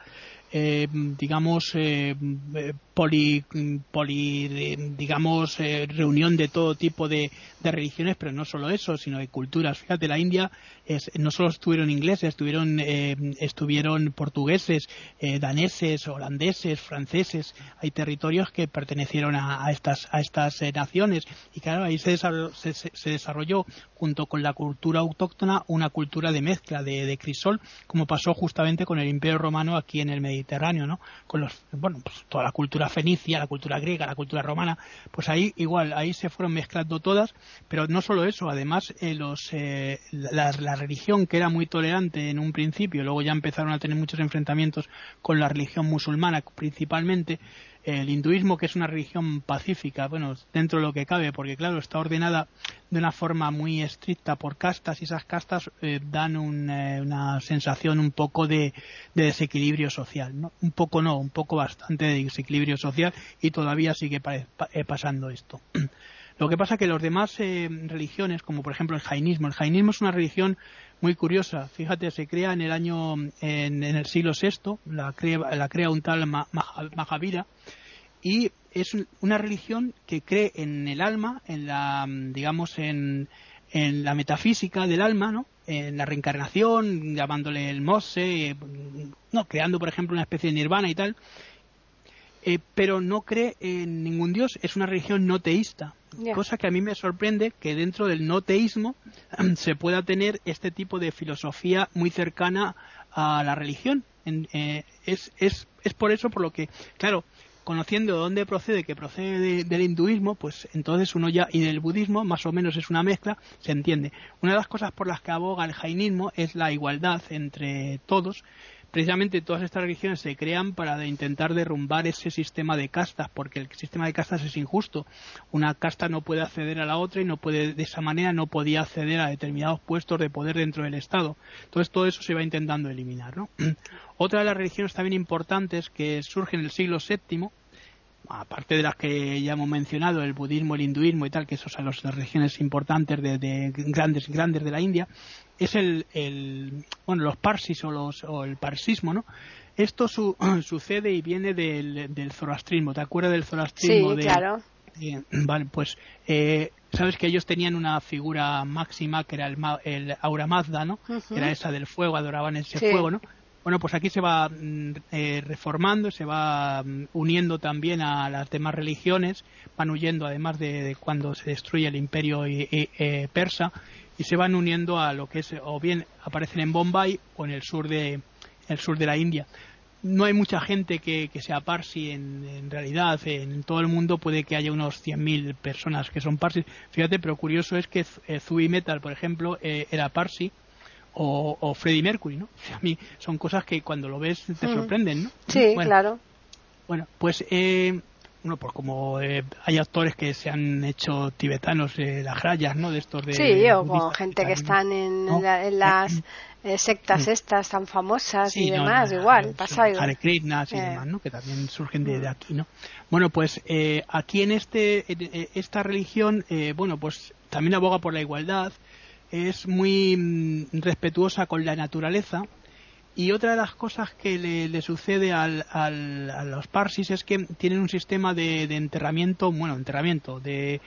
eh, digamos, eh, poli, digamos, eh, reunión de todo tipo de, religiones, pero no solo eso, sino de culturas. Fíjate, la India es, no solo estuvieron ingleses, estuvieron, estuvieron portugueses, daneses, holandeses, franceses. Hay territorios que pertenecieron a, estas, a estas naciones. Y claro, ahí se desarrolló, junto con la cultura autóctona, una cultura de mezcla, de, de crisol, como pasó justamente con el Imperio Romano aquí en el Mediterráneo, ¿no? Con los, bueno, pues toda la cultura fenicia, la cultura griega, la cultura romana, pues ahí igual, ahí se fueron mezclando todas, pero no solo eso, además eh, los, eh, la, religión que era muy tolerante en un principio, luego ya empezaron a tener muchos enfrentamientos con la religión musulmana principalmente, el hinduismo, que es una religión pacífica, bueno, dentro de lo que cabe, porque claro, está ordenada de una forma muy estricta por castas y esas castas eh, dan eh, una sensación un poco de, desequilibrio social. Un poco no, un poco bastante de desequilibrio social y todavía sigue eh, pasando esto. Lo que pasa que los demás religiones, como por ejemplo el jainismo, el jainismo es una religión muy curiosa. Fíjate, se crea en el año, en, el siglo VI, la crea, la crea un tal Mahavira, y es una religión que cree en el alma, en la, digamos, en, en la metafísica del alma, ¿no? En la reencarnación, llamándole el Mose, no, creando, por ejemplo, una especie de nirvana y tal. Eh, pero no cree en ningún dios, es una religión no teísta. Cosa que a mí me sorprende que dentro del no teísmo se pueda tener este tipo de filosofía muy cercana a la religión. Eh, es, es, es por eso por lo que, claro, conociendo de dónde procede, que procede del hinduismo, pues entonces uno ya, y del budismo, más o menos es una mezcla, se entiende. Una de las cosas por las que aboga el jainismo es la igualdad entre todos, precisamente todas estas religiones se crean para intentar derrumbar ese sistema de castas, porque el sistema de castas es injusto. Una casta no puede acceder a la otra y no puede, de esa manera no podía acceder a determinados puestos de poder dentro del Estado. Entonces todo eso se va intentando eliminar. ¿no? Otra de las religiones también importantes que surge en el siglo VII aparte de las que ya hemos mencionado, el budismo, el hinduismo y tal, que esos son las religiones importantes de, grandes grandes de la India, es el, el bueno los parsis o los o el parsismo, ¿no? Esto sucede y viene del, del zoroastrismo. ¿Te acuerdas del zoroastrismo? Sí, claro. vale, pues eh, sabes que ellos tenían una figura máxima que era el, el aura Mazda, ¿no? Era esa del fuego, adoraban ese fuego, ¿no? Bueno, pues aquí se va mm, eh, reformando, se va mm, uniendo también a las demás religiones, van huyendo además de, cuando se destruye el imperio eh, persa y se van uniendo a lo que es o bien aparecen en Bombay o en el sur de el sur de la India. No hay mucha gente que, sea parsi en, realidad, en todo el mundo puede que haya unos 100.000 personas que son parsis. Fíjate, pero curioso es que eh, Zui Metal, por ejemplo, era parsi o, o Freddie Mercury, ¿no? A mí son cosas que cuando lo ves te mm. sorprenden, ¿no? Sí, claro. Bueno, pues eh, bueno, pues como eh, hay actores que se han hecho tibetanos, eh, las rayas, ¿no? De estos de. Sí, o con gente que están en, las eh, sectas estas tan famosas y demás, igual, pasa igual. Hare Krishna y demás, ¿no? Que también surgen de, aquí, ¿no? Bueno, pues aquí en este esta religión, bueno, pues también aboga por la igualdad, es muy mm, respetuosa con la naturaleza. Y otra de las cosas que le, sucede al, a los parsis es que tienen un sistema de, enterramiento, bueno, enterramiento, de,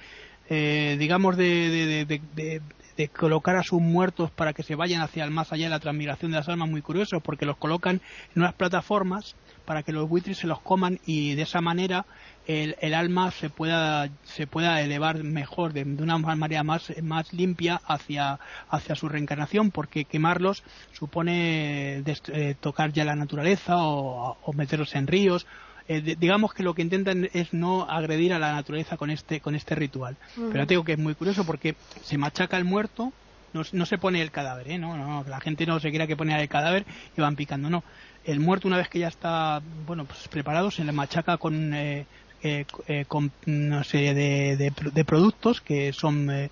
eh, digamos, de, de, colocar a sus muertos para que se vayan hacia el más allá de la transmigración de las almas muy curioso, porque los colocan en unas plataformas para que los buitres se los coman y de esa manera el, alma se pueda se pueda elevar mejor de, una manera más más limpia hacia hacia su reencarnación porque quemarlos supone eh, tocar ya la naturaleza o, meterlos en ríos eh, digamos que lo que intentan es no agredir a la naturaleza con este con este ritual pero te digo que es muy curioso porque se machaca el muerto no, no, se pone el cadáver, ¿eh? no, no, la gente no se quiera que pone el cadáver y van picando, no. El muerto una vez que ya está, bueno, pues preparado se le machaca con eh, eh, eh, con una serie de, de, productos que son eh,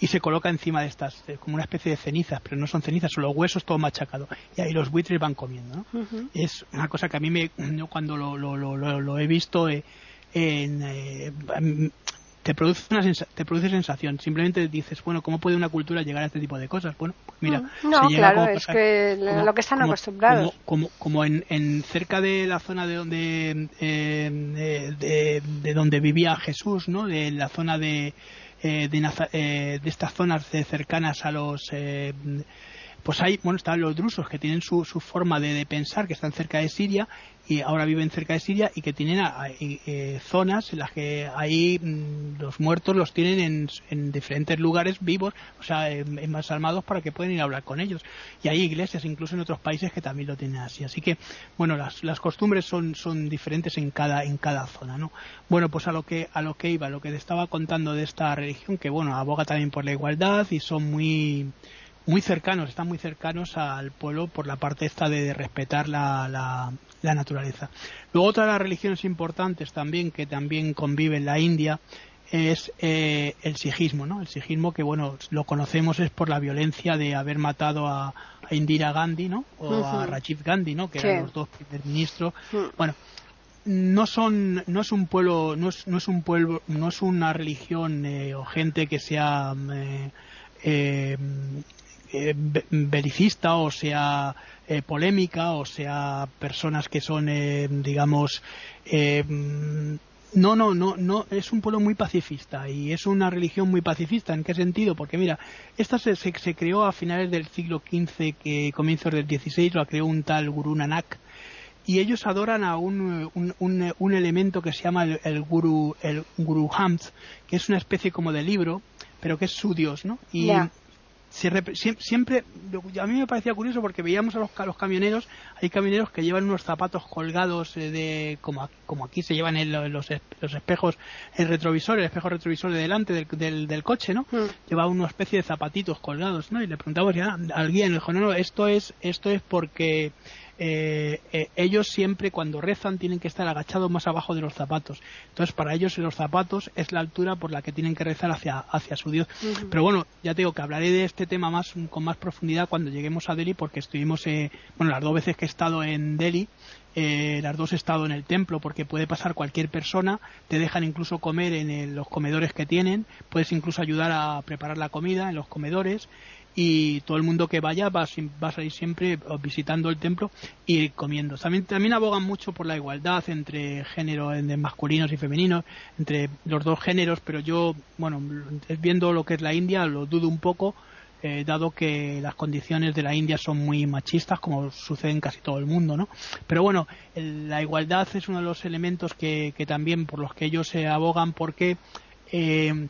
y se coloca encima de estas como una especie de cenizas pero no son cenizas son los huesos todo machacado. Y ahí los buitres van comiendo es una cosa que a mí me yo cuando lo, lo, lo, lo he visto en, te produce una te produce sensación. Simplemente dices, bueno, ¿cómo puede una cultura llegar a este tipo de cosas? Bueno, pues mira, no, claro, es que lo que están acostumbrados. Como, como, en, en, cerca de la zona de donde eh, de, de, donde vivía Jesús, ¿no? De la zona de eh, de, eh, de, estas zonas cercanas a los eh, pues hay, bueno, están los drusos que tienen su, su forma de, pensar, que están cerca de Siria y ahora viven cerca de Siria y que tienen eh, zonas en las que ahí mm, los muertos los tienen en, diferentes lugares vivos, o sea, en, más armados para que puedan ir a hablar con ellos. Y hay iglesias, incluso en otros países, que también lo tienen así. Así que, bueno, las, las costumbres son, son diferentes en cada, en cada zona, ¿no? Bueno, pues a lo que, a lo que iba, lo que te estaba contando de esta religión, que bueno, aboga también por la igualdad y son muy, muy cercanos, están muy cercanos al pueblo por la parte esta de respetar la, la, naturaleza. Luego otra de las religiones importantes también que también convive en la India es eh, el sijismo, ¿no? El sijismo que bueno lo conocemos es por la violencia de haber matado a, Indira Gandhi, ¿no? O a Rajiv Gandhi, ¿no? Que eran los dos primer ministros. Bueno, no son no es un pueblo no es, no es un pueblo no es una religión eh, o gente que sea eh, eh eh, belicista o sea eh, polémica o sea personas que son eh, digamos no, no, no, no, es un pueblo muy pacifista y es una religión muy pacifista. ¿En qué sentido? Porque mira, esta se, se, creó a finales del siglo XV, que comienzos del XVI, lo creó un tal Guru Nanak y ellos adoran a un, un, un, elemento que se llama el, Guru, el Guru Hamd, que es una especie como de libro, pero que es su dios, ¿no? Y siempre, a mí me parecía curioso porque veíamos a los, los, camioneros, hay camioneros que llevan unos zapatos colgados eh, de como, como aquí se llevan los, los, espejos, el retrovisor, el espejo retrovisor de delante del, del, coche, ¿no? Mm. Lleva una especie de zapatitos colgados, ¿no? Y le preguntamos ya a alguien, dijo, no, no, esto es, esto es porque eh, eh, ellos siempre cuando rezan tienen que estar agachados más abajo de los zapatos. Entonces, para ellos los zapatos es la altura por la que tienen que rezar hacia, hacia su Dios. Pero bueno, ya te digo que hablaré de este tema más con más profundidad cuando lleguemos a Delhi, porque estuvimos, eh, bueno, las dos veces que he estado en Delhi, las dos he estado en el templo porque puede pasar cualquier persona, te dejan incluso comer en los comedores que tienen, puedes incluso ayudar a preparar la comida en los comedores y todo el mundo que vaya va, va a salir siempre visitando el templo y comiendo. También, también abogan mucho por la igualdad entre géneros masculinos y femeninos, entre los dos géneros, pero yo, bueno, viendo lo que es la India, lo dudo un poco, eh, dado que las condiciones de la India son muy machistas, como sucede en casi todo el mundo, ¿no? Pero bueno, la igualdad es uno de los elementos que, que también por los que ellos se abogan, porque eh,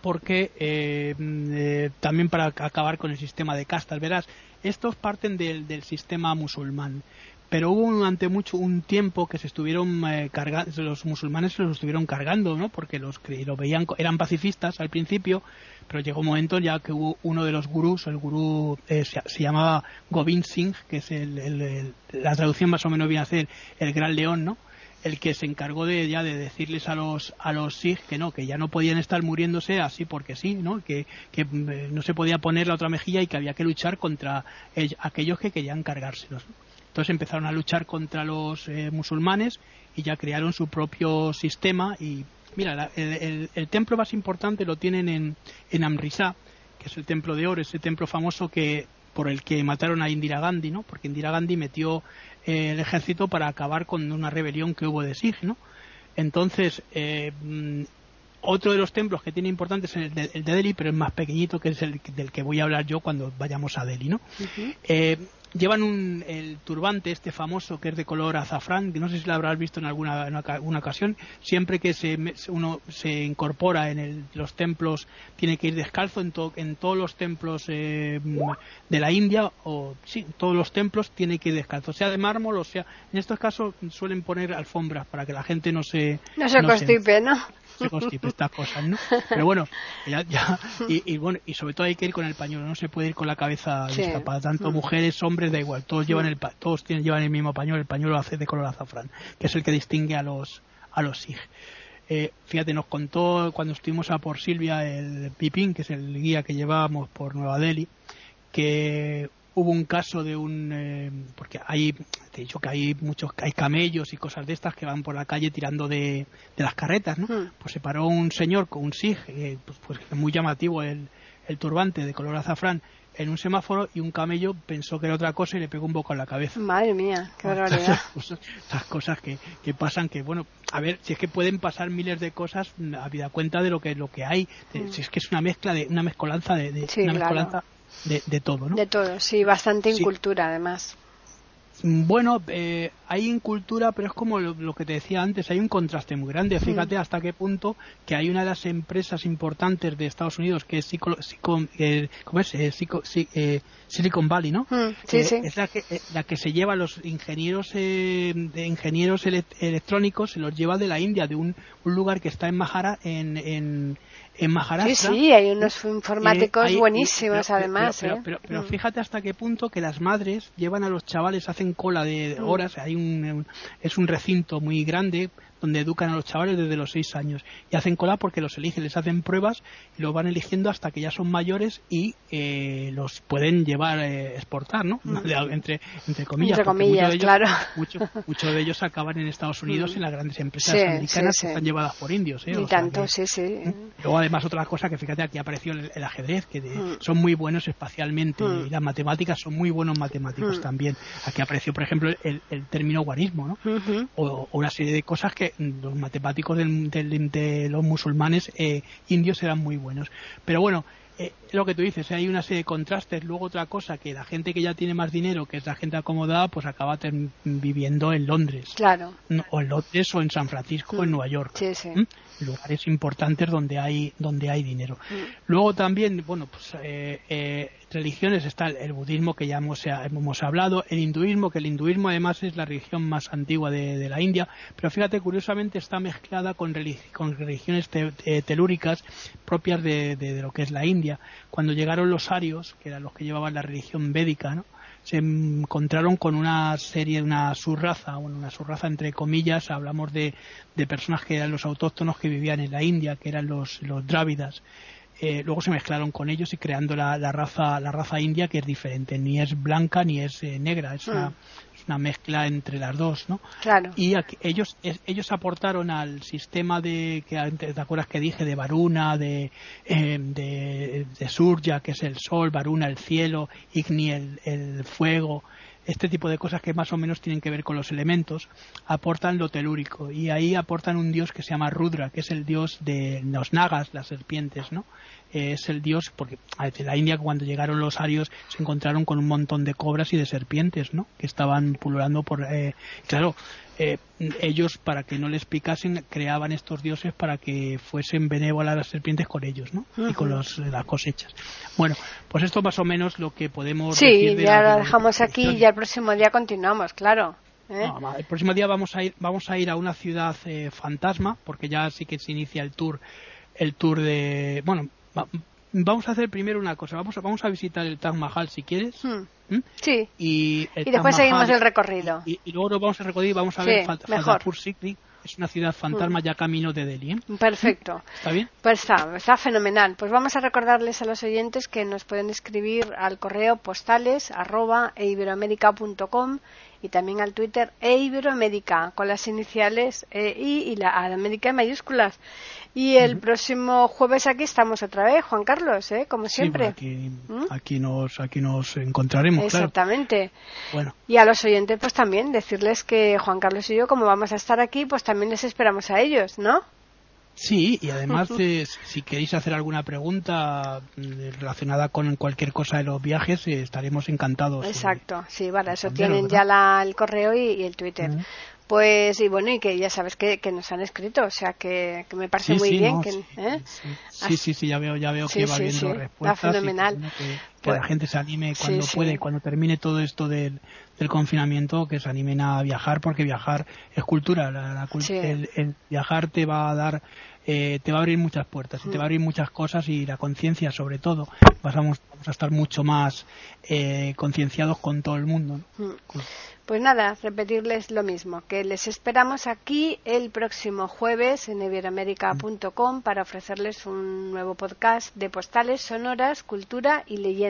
porque eh, eh, también para acabar con el sistema de castas, verás, estos parten del, del sistema musulmán, pero hubo durante mucho un tiempo que se estuvieron eh, cargando, los musulmanes se los estuvieron cargando, ¿no? Porque los lo veían, eran pacifistas al principio, pero llegó un momento ya que hubo uno de los gurús, el gurú se, llamaba Gobind Singh, que es el, la traducción más o menos viene a ser el gran león, ¿no? El que se encargó de ya de decirles a los a los Sikh que no, que ya no podían estar muriéndose así porque sí, ¿no? Que, que eh, no se podía poner la otra mejilla y que había que luchar contra aquellos que querían cargárselos. Entonces empezaron a luchar contra los eh, musulmanes y ya crearon su propio sistema y mira, el, el, templo más importante lo tienen en, en Amritsar, que es el templo de oro, ese templo famoso que por el que mataron a Indira Gandhi, ¿no? Porque Indira Gandhi metió eh, el ejército para acabar con una rebelión que hubo de Sikh, ¿no? Entonces, eh, mm, otro de los templos que tiene importantes es el de, Delhi, pero es más pequeñito, que es el del que voy a hablar yo cuando vayamos a Delhi, ¿no? Llevan un, el turbante este famoso que es de color azafrán, que no sé si lo habrás visto en alguna una, ocasión, siempre que se, uno se incorpora en los templos tiene que ir descalzo, en, en todos los templos eh, de la India, o sí, todos los templos tiene que ir descalzo, sea de mármol o sea, en estos casos suelen poner alfombras para que la gente no se... No se constipe, ¿no? Estas cosas, ¿no? Pero bueno, ya, ya y, bueno, y sobre todo hay que ir con el pañuelo, no se puede ir con la cabeza destapada, tanto mm. mujeres, hombres, da igual, todos llevan el todos tienen, llevan el mismo pañuelo, el pañuelo hace de color azafrán, que es el que distingue a los a los SIG. Eh, fíjate, nos contó cuando estuvimos a por Silvia el Pipín, que es el guía que llevábamos por Nueva Delhi, que hubo un caso de un eh, porque hay te he dicho que hay muchos hay camellos y cosas de estas que van por la calle tirando de, de las carretas no hmm. pues se paró un señor con un sig eh, pues, pues muy llamativo el, el turbante de color azafrán en un semáforo y un camello pensó que era otra cosa y le pegó un poco en la cabeza. Madre mía, qué barbaridad. Estas cosas que, que, pasan, que bueno, a ver, si es que pueden pasar miles de cosas, habida cuenta de lo que lo que hay, hmm. si es que es una mezcla de una mezcolanza de, de una mezcolanza de, todo, ¿no? De todo, sí, bastante incultura además. Bueno, eh, hay incultura, pero es como lo, que te decía antes, hay un contraste muy grande. Mm. Fíjate hasta qué punto que hay una de las empresas importantes de Estados Unidos, que es, eh, ¿cómo es? Eh, Silicon Valley, ¿no? Mm, sí, sí. Es la que, la que se lleva los ingenieros de ingenieros electrónicos, se los lleva de la India, de un, lugar que está en Mahara, en en Maharashtra. Sí, sí, hay unos informáticos buenísimos además. Pero, ¿eh? pero, mm. fíjate hasta qué punto que las madres llevan a los chavales, hacen cola de mm. horas, hay un, es un recinto muy grande donde educan a los chavales desde los seis años y hacen cola porque los eligen, les hacen pruebas y los van eligiendo hasta que ya son mayores y eh, los pueden llevar eh, exportar, ¿no? Mm. entre, entre comillas. Entre comillas, claro. Muchos de ellos acaban en Estados Unidos en las grandes empresas americanas que están llevadas por indios. ¿eh? Y tanto, sí, sí además otra cosa que fíjate aquí apareció el, ajedrez, que mm. son muy buenos espacialmente mm. y las matemáticas son muy buenos matemáticos mm. también. Aquí apareció, por ejemplo, el, término guarismo, ¿no? o, una serie de cosas que los matemáticos de los musulmanes eh, indios eran muy buenos. Pero bueno, eh, lo que tú dices, hay una serie de contrastes. Luego otra cosa, que la gente que ya tiene más dinero, que es la gente acomodada, pues acaba viviendo en Londres. Claro. o en Londres, o en San Francisco, o en Nueva York. Sí, sí lugares importantes donde hay donde hay dinero. Mm. Luego también, bueno, pues eh, eh, religiones está el, budismo que ya hemos, hemos, hablado, el hinduismo, que el hinduismo además es la religión más antigua de, la India, pero fíjate, curiosamente está mezclada con, religiones telúricas propias de, de, lo que es la India. Cuando llegaron los arios, que eran los que llevaban la religión védica, se encontraron con una serie, una subraza, bueno, una subraza entre comillas, hablamos de, de personas que eran los autóctonos que vivían en la India, que eran los, los drávidas. Eh, luego se mezclaron con ellos y creando la, la, raza la raza india que es diferente ni es blanca ni es eh, negra es una, mm una mezcla entre las dos, ¿no? Claro. Y ellos ellos aportaron al sistema de que antes te acuerdas que dije de Varuna, de, eh, de, de, Surya, que es el sol, Varuna el cielo, Igni el, el fuego, este tipo de cosas que más o menos tienen que ver con los elementos, aportan lo telúrico y ahí aportan un dios que se llama Rudra, que es el dios de los nagas, las serpientes, ¿no? Es el dios, porque desde la India cuando llegaron los arios se encontraron con un montón de cobras y de serpientes, ¿no? Que estaban pululando por... Eh, claro, eh, ellos para que no les picasen creaban estos dioses para que fuesen benévolas las serpientes con ellos, ¿no? Y con los, las cosechas. Bueno, pues esto más o menos lo que podemos sí, decir. Sí, ya lo dejamos aquí y ya el próximo día continuamos, claro. ¿eh? el próximo día vamos a ir vamos a ir a una ciudad fantasma porque ya sí que se inicia el tour el tour de bueno vamos a hacer primero una cosa. Vamos a, vamos a visitar el Taj Mahal si quieres. Hmm. ¿Mm? Sí. Y, Taj después seguimos Mahal- el recorrido. Y, y luego nos vamos a recorrer y vamos a Sí, ver. Fatehpur Sikri. Es una ciudad fantasma ya camino de Delhi. ¿eh? Perfecto. ¿Está bien? Pues está, está fenomenal. Pues vamos a recordarles a los oyentes que nos pueden escribir al correo postales arroba eiberoamerica.com y también al Twitter eiberoamerica con las iniciales EI y la A América en mayúsculas. Y el próximo jueves aquí estamos otra vez, Juan Carlos, ¿eh? como siempre. aquí, ¿Mm? aquí, nos, aquí nos encontraremos, claro. Exactamente. Bueno, Y a los oyentes, pues también decirles que Juan Carlos y yo, como vamos a estar aquí, pues también les esperamos a ellos, ¿no? sí, y además, eh, si queréis hacer alguna pregunta eh, relacionada con cualquier cosa de los viajes, eh, estaremos encantados. eh, Exacto, sí, vale, eso tienen ¿verdad? ya la- el correo y, y el Twitter. Pues, y bueno, y que ya sabes que, que nos han escrito, o sea que, que me parece Sí, muy sí, bien. no, que, sí, ¿eh? sí, sí, sí, ya veo, ya veo que va viendo está respuestas. y que, fenomenal. que, que Pues- la gente se anime cuando sí, puede, sí. cuando termine todo esto del, del confinamiento, que se animen a viajar, porque viajar es cultura. La, la Sí. el, el viajar te va a dar, eh, te va a abrir muchas puertas, y te va a abrir muchas cosas y la conciencia, sobre todo. Vamos, vamos a estar mucho más eh, concienciados con todo el mundo. ¿no? Mm. Pues nada, repetirles lo mismo, que les esperamos aquí el próximo jueves en iberoamerica.com para ofrecerles un nuevo podcast de postales sonoras, cultura y leyendas.